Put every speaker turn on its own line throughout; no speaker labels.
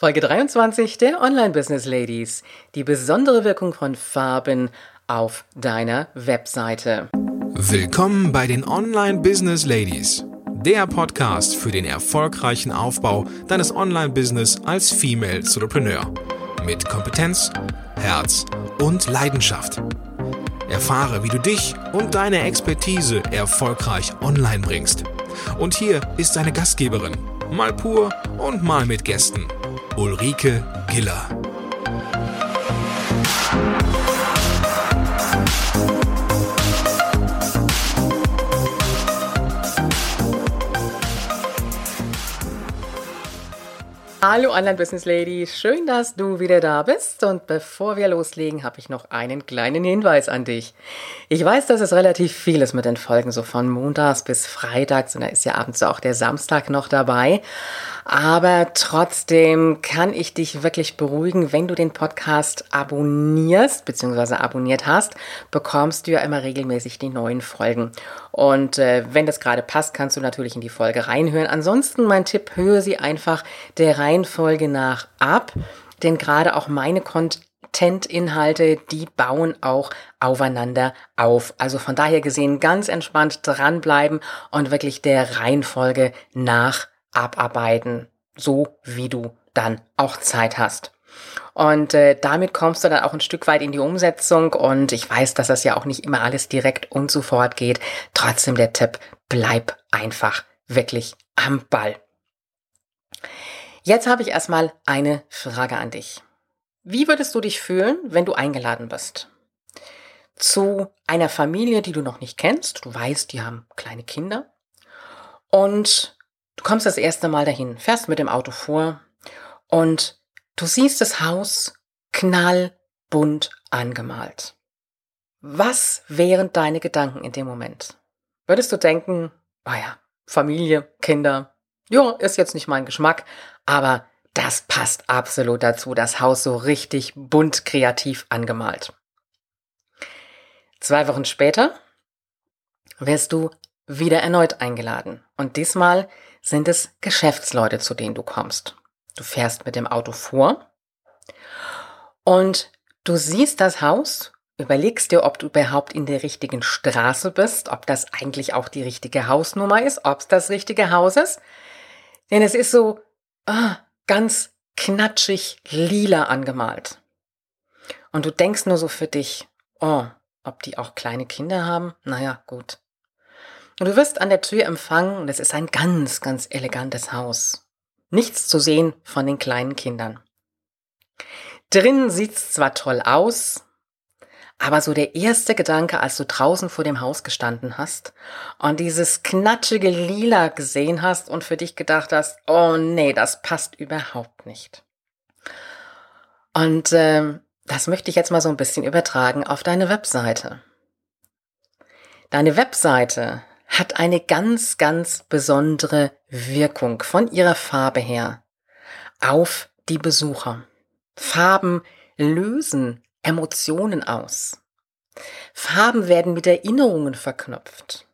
Folge 23 der Online Business Ladies. Die besondere Wirkung von Farben auf deiner Webseite.
Willkommen bei den Online Business Ladies. Der Podcast für den erfolgreichen Aufbau deines Online-Business als Female Entrepreneur. Mit Kompetenz, Herz und Leidenschaft. Erfahre, wie du dich und deine Expertise erfolgreich online bringst. Und hier ist deine Gastgeberin, mal pur und mal mit Gästen. Ulrike Giller.
Hallo Online Business Lady, schön, dass du wieder da bist. Und bevor wir loslegen, habe ich noch einen kleinen Hinweis an dich. Ich weiß, dass es relativ viel ist mit den Folgen, so von Montags bis Freitags, und da ist ja abends auch der Samstag noch dabei. Aber trotzdem kann ich dich wirklich beruhigen, wenn du den Podcast abonnierst bzw. abonniert hast, bekommst du ja immer regelmäßig die neuen Folgen. Und äh, wenn das gerade passt, kannst du natürlich in die Folge reinhören. Ansonsten mein Tipp, höre sie einfach der Reihenfolge nach ab, denn gerade auch meine Content-Inhalte, die bauen auch aufeinander auf. Also von daher gesehen ganz entspannt dranbleiben und wirklich der Reihenfolge nach abarbeiten, so wie du dann auch Zeit hast. Und äh, damit kommst du dann auch ein Stück weit in die Umsetzung. Und ich weiß, dass das ja auch nicht immer alles direkt und sofort geht. Trotzdem der Tipp, bleib einfach wirklich am Ball. Jetzt habe ich erstmal eine Frage an dich. Wie würdest du dich fühlen, wenn du eingeladen bist? Zu einer Familie, die du noch nicht kennst. Du weißt, die haben kleine Kinder. Und Du kommst das erste Mal dahin, fährst mit dem Auto vor und du siehst das Haus knallbunt angemalt. Was wären deine Gedanken in dem Moment? Würdest du denken, oh Familie, Kinder, ja, ist jetzt nicht mein Geschmack, aber das passt absolut dazu, das Haus so richtig bunt kreativ angemalt. Zwei Wochen später wirst du wieder erneut eingeladen und diesmal sind es Geschäftsleute, zu denen du kommst. Du fährst mit dem Auto vor und du siehst das Haus, überlegst dir, ob du überhaupt in der richtigen Straße bist, ob das eigentlich auch die richtige Hausnummer ist, ob es das richtige Haus ist. Denn es ist so ah, ganz knatschig lila angemalt. Und du denkst nur so für dich, oh, ob die auch kleine Kinder haben? Naja, gut. Und du wirst an der Tür empfangen und es ist ein ganz, ganz elegantes Haus. Nichts zu sehen von den kleinen Kindern. Drinnen sieht's zwar toll aus, aber so der erste Gedanke, als du draußen vor dem Haus gestanden hast und dieses knatschige Lila gesehen hast und für dich gedacht hast, oh nee, das passt überhaupt nicht. Und äh, das möchte ich jetzt mal so ein bisschen übertragen auf deine Webseite. Deine Webseite hat eine ganz, ganz besondere Wirkung von ihrer Farbe her auf die Besucher. Farben lösen Emotionen aus. Farben werden mit Erinnerungen verknüpft.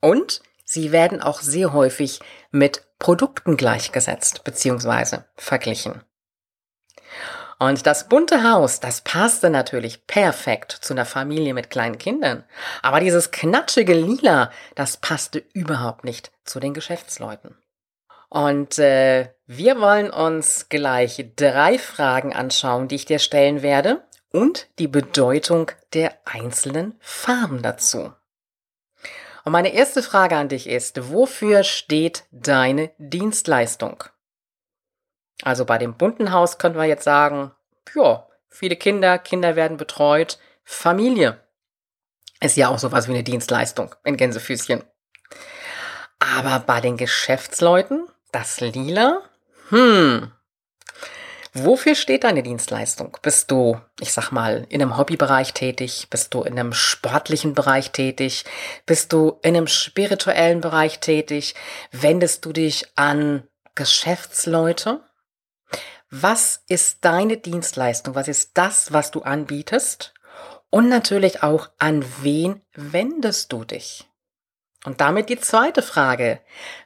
Und sie werden auch sehr häufig mit Produkten gleichgesetzt bzw. verglichen. Und das bunte Haus, das passte natürlich perfekt zu einer Familie mit kleinen Kindern. Aber dieses knatschige Lila, das passte überhaupt nicht zu den Geschäftsleuten. Und äh, wir wollen uns gleich drei Fragen anschauen, die ich dir stellen werde und die Bedeutung der einzelnen Farben dazu. Und meine erste Frage an dich ist, wofür steht deine Dienstleistung? Also bei dem bunten Haus können wir jetzt sagen, ja, viele Kinder, Kinder werden betreut, Familie. Ist ja auch sowas wie eine Dienstleistung in Gänsefüßchen. Aber bei den Geschäftsleuten, das Lila, hm, Wofür steht deine Dienstleistung? Bist du, ich sag mal, in einem Hobbybereich tätig? Bist du in einem sportlichen Bereich tätig? Bist du in einem spirituellen Bereich tätig? Wendest du dich an Geschäftsleute? Was ist deine Dienstleistung? Was ist das, was du anbietest? Und natürlich auch, an wen wendest du dich? Und damit die zweite Frage.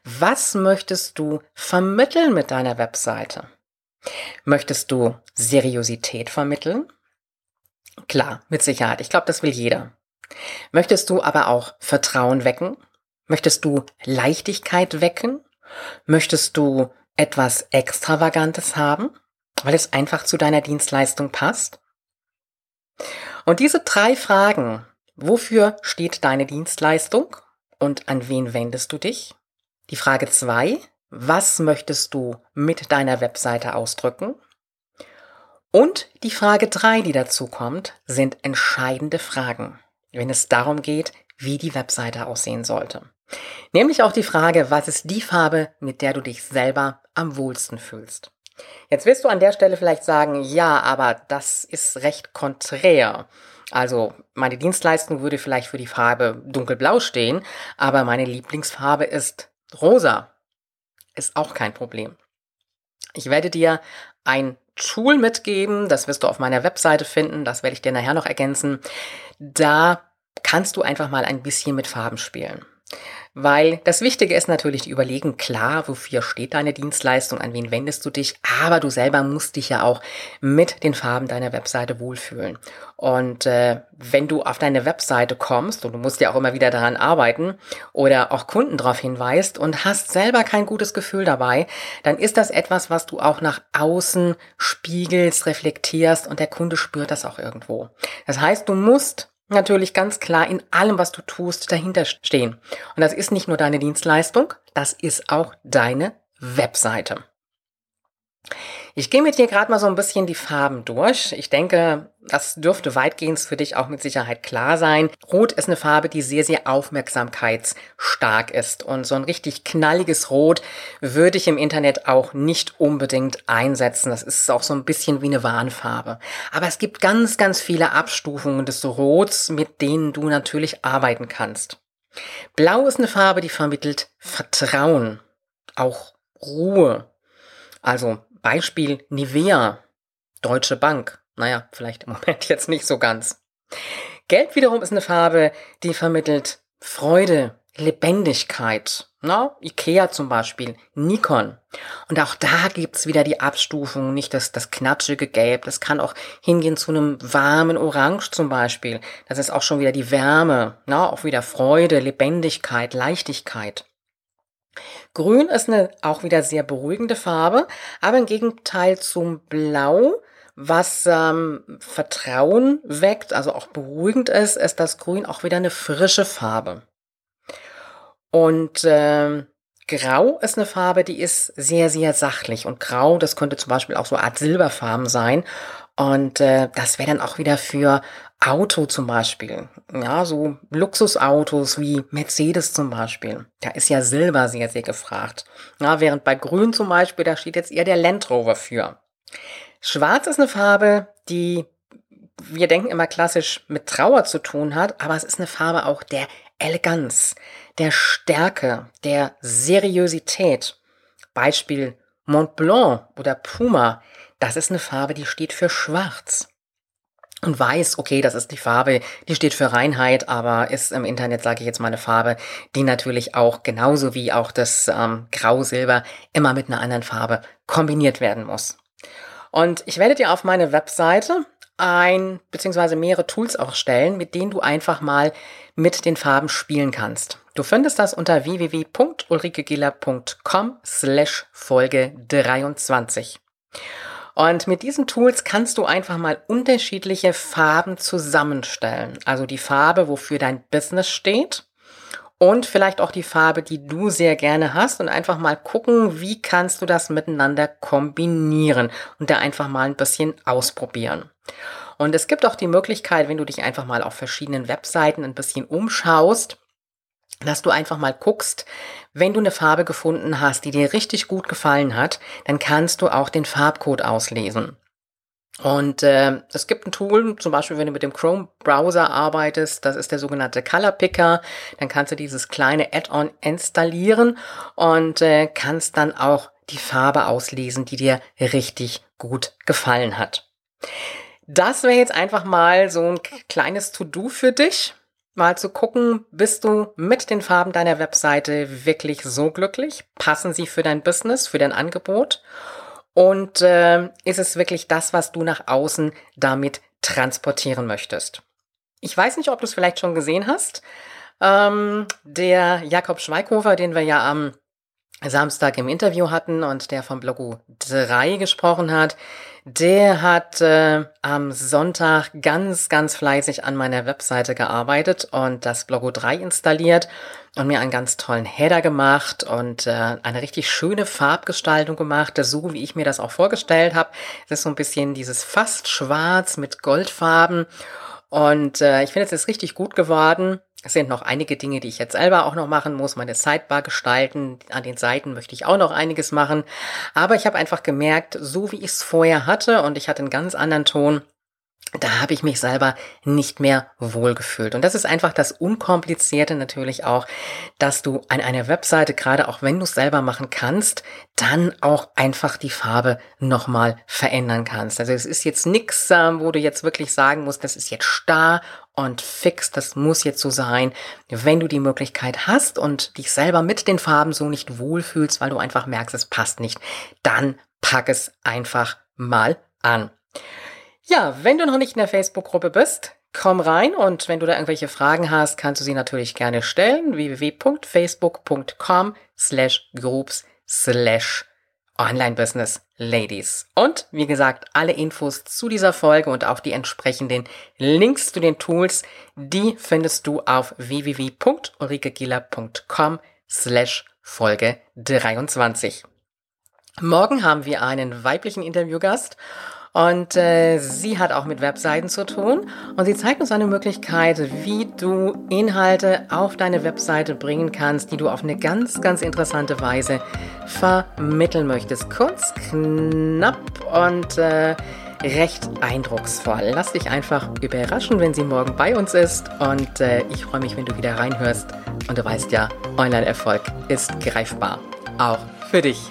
Was möchtest du vermitteln mit deiner Webseite? Möchtest du Seriosität vermitteln? Klar, mit Sicherheit. Ich glaube, das will jeder. Möchtest du aber auch Vertrauen wecken? Möchtest du Leichtigkeit wecken? Möchtest du etwas Extravagantes haben, weil es einfach zu deiner Dienstleistung passt? Und diese drei Fragen, wofür steht deine Dienstleistung und an wen wendest du dich? Die Frage zwei, was möchtest du mit deiner Webseite ausdrücken? Und die Frage drei, die dazu kommt, sind entscheidende Fragen, wenn es darum geht, wie die Webseite aussehen sollte. Nämlich auch die Frage, was ist die Farbe, mit der du dich selber am wohlsten fühlst. Jetzt wirst du an der Stelle vielleicht sagen, ja, aber das ist recht konträr. Also meine Dienstleistung würde vielleicht für die Farbe dunkelblau stehen, aber meine Lieblingsfarbe ist rosa. Ist auch kein Problem. Ich werde dir ein Tool mitgeben, das wirst du auf meiner Webseite finden, das werde ich dir nachher noch ergänzen. Da kannst du einfach mal ein bisschen mit Farben spielen. Weil das Wichtige ist natürlich die Überlegen, klar, wofür steht deine Dienstleistung, an wen wendest du dich, aber du selber musst dich ja auch mit den Farben deiner Webseite wohlfühlen. Und äh, wenn du auf deine Webseite kommst, und du musst ja auch immer wieder daran arbeiten oder auch Kunden darauf hinweist und hast selber kein gutes Gefühl dabei, dann ist das etwas, was du auch nach außen spiegelst, reflektierst und der Kunde spürt das auch irgendwo. Das heißt, du musst natürlich ganz klar in allem, was du tust, dahinter stehen. Und das ist nicht nur deine Dienstleistung, das ist auch deine Webseite. Ich gehe mit dir gerade mal so ein bisschen die Farben durch. Ich denke, das dürfte weitgehend für dich auch mit Sicherheit klar sein. Rot ist eine Farbe, die sehr, sehr aufmerksamkeitsstark ist. Und so ein richtig knalliges Rot würde ich im Internet auch nicht unbedingt einsetzen. Das ist auch so ein bisschen wie eine Warnfarbe. Aber es gibt ganz, ganz viele Abstufungen des Rots, mit denen du natürlich arbeiten kannst. Blau ist eine Farbe, die vermittelt Vertrauen, auch Ruhe. Also Beispiel Nivea, Deutsche Bank. Naja, vielleicht im Moment jetzt nicht so ganz. Gelb wiederum ist eine Farbe, die vermittelt Freude, Lebendigkeit. Na, Ikea zum Beispiel, Nikon. Und auch da gibt's wieder die Abstufung, nicht das, das knatschige Gelb. Das kann auch hingehen zu einem warmen Orange zum Beispiel. Das ist auch schon wieder die Wärme. Na, auch wieder Freude, Lebendigkeit, Leichtigkeit. Grün ist eine auch wieder sehr beruhigende Farbe, aber im Gegenteil zum Blau, was ähm, Vertrauen weckt, also auch beruhigend ist, ist das Grün auch wieder eine frische Farbe. Und ähm, Grau ist eine Farbe, die ist sehr, sehr sachlich. Und Grau, das könnte zum Beispiel auch so eine Art Silberfarben sein. Und äh, das wäre dann auch wieder für Auto zum Beispiel. Ja, so Luxusautos wie Mercedes zum Beispiel. Da ist ja Silber sehr, sehr gefragt. Ja, während bei Grün zum Beispiel, da steht jetzt eher der Land Rover für. Schwarz ist eine Farbe, die wir denken immer klassisch mit Trauer zu tun hat, aber es ist eine Farbe auch der Eleganz, der Stärke, der Seriosität. Beispiel Mont Blanc oder Puma. Das ist eine Farbe, die steht für Schwarz und weiß, okay, das ist die Farbe, die steht für Reinheit, aber ist im Internet, sage ich jetzt mal, eine Farbe, die natürlich auch genauso wie auch das ähm, Grau-Silber immer mit einer anderen Farbe kombiniert werden muss. Und ich werde dir auf meine Webseite ein beziehungsweise mehrere Tools auch stellen, mit denen du einfach mal mit den Farben spielen kannst. Du findest das unter www.ulrikegiller.com slash Folge 23. Und mit diesen Tools kannst du einfach mal unterschiedliche Farben zusammenstellen. Also die Farbe, wofür dein Business steht und vielleicht auch die Farbe, die du sehr gerne hast und einfach mal gucken, wie kannst du das miteinander kombinieren und da einfach mal ein bisschen ausprobieren. Und es gibt auch die Möglichkeit, wenn du dich einfach mal auf verschiedenen Webseiten ein bisschen umschaust, dass du einfach mal guckst, wenn du eine Farbe gefunden hast, die dir richtig gut gefallen hat, dann kannst du auch den Farbcode auslesen. Und äh, es gibt ein Tool, zum Beispiel wenn du mit dem Chrome-Browser arbeitest, das ist der sogenannte Color Picker, dann kannst du dieses kleine Add-on installieren und äh, kannst dann auch die Farbe auslesen, die dir richtig gut gefallen hat. Das wäre jetzt einfach mal so ein kleines To-Do für dich mal zu gucken, bist du mit den Farben deiner Webseite wirklich so glücklich? Passen sie für dein Business, für dein Angebot? Und äh, ist es wirklich das, was du nach außen damit transportieren möchtest? Ich weiß nicht, ob du es vielleicht schon gesehen hast. Ähm, der Jakob Schweighofer, den wir ja am Samstag im Interview hatten und der vom Blogu 3 gesprochen hat, der hat äh, am Sonntag ganz, ganz fleißig an meiner Webseite gearbeitet und das Blogo 3 installiert und mir einen ganz tollen Header gemacht und äh, eine richtig schöne Farbgestaltung gemacht, so wie ich mir das auch vorgestellt habe. Das ist so ein bisschen dieses fast schwarz mit Goldfarben und äh, ich finde, es ist richtig gut geworden. Es sind noch einige Dinge, die ich jetzt selber auch noch machen muss. Meine Sidebar gestalten. An den Seiten möchte ich auch noch einiges machen. Aber ich habe einfach gemerkt, so wie ich es vorher hatte und ich hatte einen ganz anderen Ton, da habe ich mich selber nicht mehr wohlgefühlt. Und das ist einfach das Unkomplizierte natürlich auch, dass du an einer Webseite, gerade auch wenn du es selber machen kannst, dann auch einfach die Farbe nochmal verändern kannst. Also es ist jetzt nichts, äh, wo du jetzt wirklich sagen musst, das ist jetzt starr und fix, das muss jetzt so sein. Wenn du die Möglichkeit hast und dich selber mit den Farben so nicht wohlfühlst, weil du einfach merkst, es passt nicht, dann pack es einfach mal an. Ja, wenn du noch nicht in der Facebook-Gruppe bist, komm rein und wenn du da irgendwelche Fragen hast, kannst du sie natürlich gerne stellen. www.facebook.com slash groups slash Online Business Ladies. Und wie gesagt, alle Infos zu dieser Folge und auch die entsprechenden Links zu den Tools, die findest du auf www.ulrikegiller.com slash Folge 23. Morgen haben wir einen weiblichen Interviewgast und äh, sie hat auch mit Webseiten zu tun und sie zeigt uns eine Möglichkeit, wie du Inhalte auf deine Webseite bringen kannst, die du auf eine ganz, ganz interessante Weise vermitteln möchtest. Kurz, knapp und äh, recht eindrucksvoll. Lass dich einfach überraschen, wenn sie morgen bei uns ist und äh, ich freue mich, wenn du wieder reinhörst und du weißt ja, Online-Erfolg ist greifbar. Auch für dich.